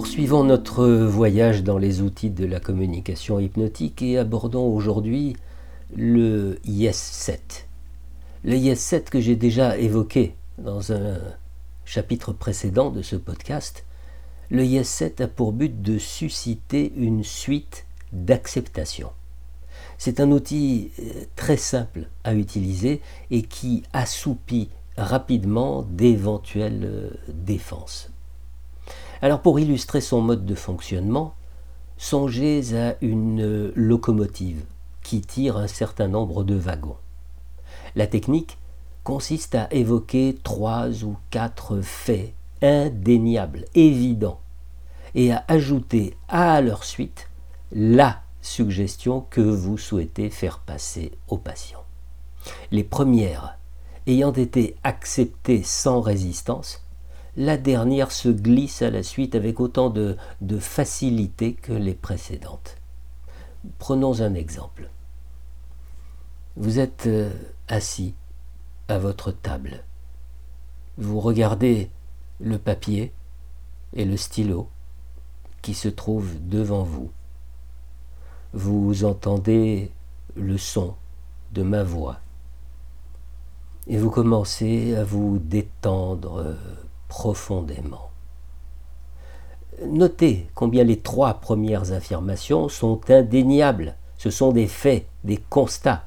Poursuivons notre voyage dans les outils de la communication hypnotique et abordons aujourd'hui le Yes 7. Le Yes 7 que j'ai déjà évoqué dans un chapitre précédent de ce podcast, le Yes 7 a pour but de susciter une suite d'acceptation. C'est un outil euh, très simple à utiliser et qui assoupit rapidement d'éventuelles euh, défenses. Alors pour illustrer son mode de fonctionnement, songez à une locomotive qui tire un certain nombre de wagons. La technique consiste à évoquer trois ou quatre faits indéniables, évidents, et à ajouter à leur suite la suggestion que vous souhaitez faire passer au patient. Les premières ayant été acceptées sans résistance, la dernière se glisse à la suite avec autant de, facilité que les précédentes. Prenons un exemple. Vous êtes euh, assis à votre table. Vous regardez le papier et le stylo qui se trouvent devant vous. Vous entendez le son de ma voix et vous commencez à vous détendre euh, profondément. Notez combien les trois premières affirmations sont indéniables. Ce sont des faits, des constats.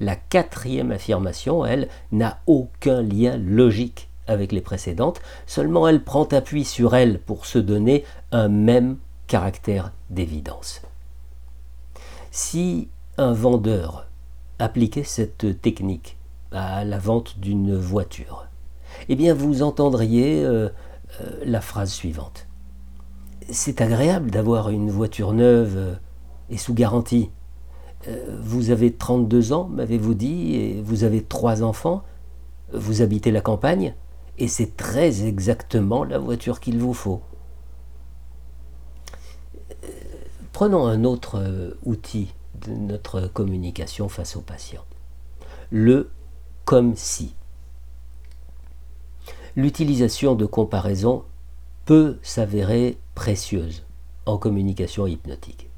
La quatrième affirmation, elle, n'a aucun lien logique avec les précédentes, seulement elle prend appui sur elle pour se donner un même caractère d'évidence. Si un vendeur appliquait cette technique à la vente d'une voiture, eh bien vous entendriez euh, euh, la phrase suivante. C'est agréable d'avoir une voiture neuve euh, et sous garantie. vous avez 32 ans, m'avez-vous dit, et vous avez trois enfants, vous habitez la campagne, et c'est très exactement la voiture qu'il vous faut. Prenons un autre outil de notre communication face aux patients. Le comme si l'utilisation de comparaisons peut s'avérer précieuse en communication hypnotique.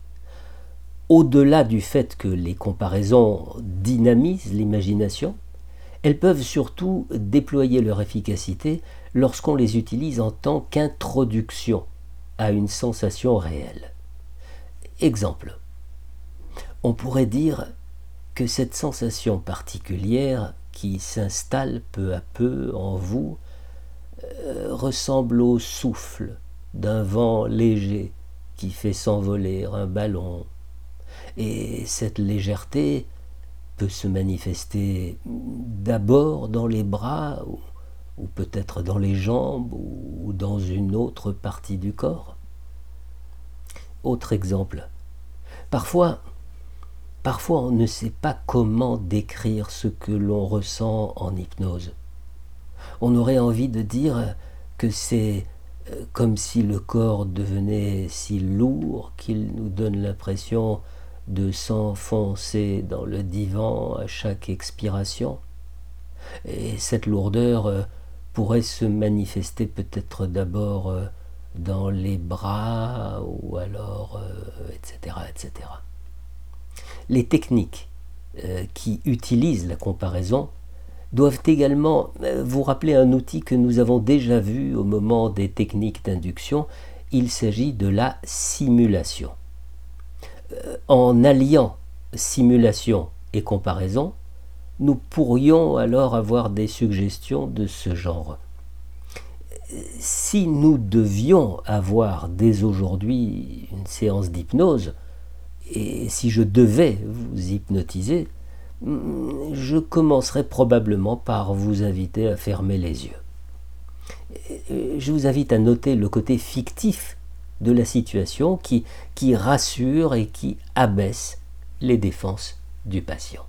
Au-delà du fait que les comparaisons dynamisent l'imagination, elles peuvent surtout déployer leur efficacité lorsqu'on les utilise en tant qu'introduction à une sensation réelle. Exemple. On pourrait dire que cette sensation particulière qui s'installe peu à peu en vous ressemble au souffle d'un vent léger qui fait s'envoler un ballon. Et cette légèreté peut se manifester d'abord dans les bras, ou, ou peut-être dans les jambes, ou dans une autre partie du corps. Autre exemple. Parfois, parfois on ne sait pas comment décrire ce que l'on ressent en hypnose on aurait envie de dire que c'est euh, comme si le corps devenait si lourd qu'il nous donne l'impression de s'enfoncer dans le divan à chaque expiration. Et cette lourdeur euh, pourrait se manifester peut-être d'abord euh, dans les bras ou alors etc., etc. Les techniques qui utilisent la comparaison doivent également euh, vous rappeler un outil que nous avons déjà vu au moment des techniques d'induction. Il s'agit de la simulation. Euh, en alliant simulation et comparaison, nous pourrions alors avoir des suggestions de ce genre. Si nous devions avoir dès aujourd'hui une séance d'hypnose, et si je devais vous hypnotiser, je commencerai probablement par vous inviter à fermer les yeux. Je vous invite à noter le côté fictif de la situation qui, qui rassure et qui abaisse les défenses du patient.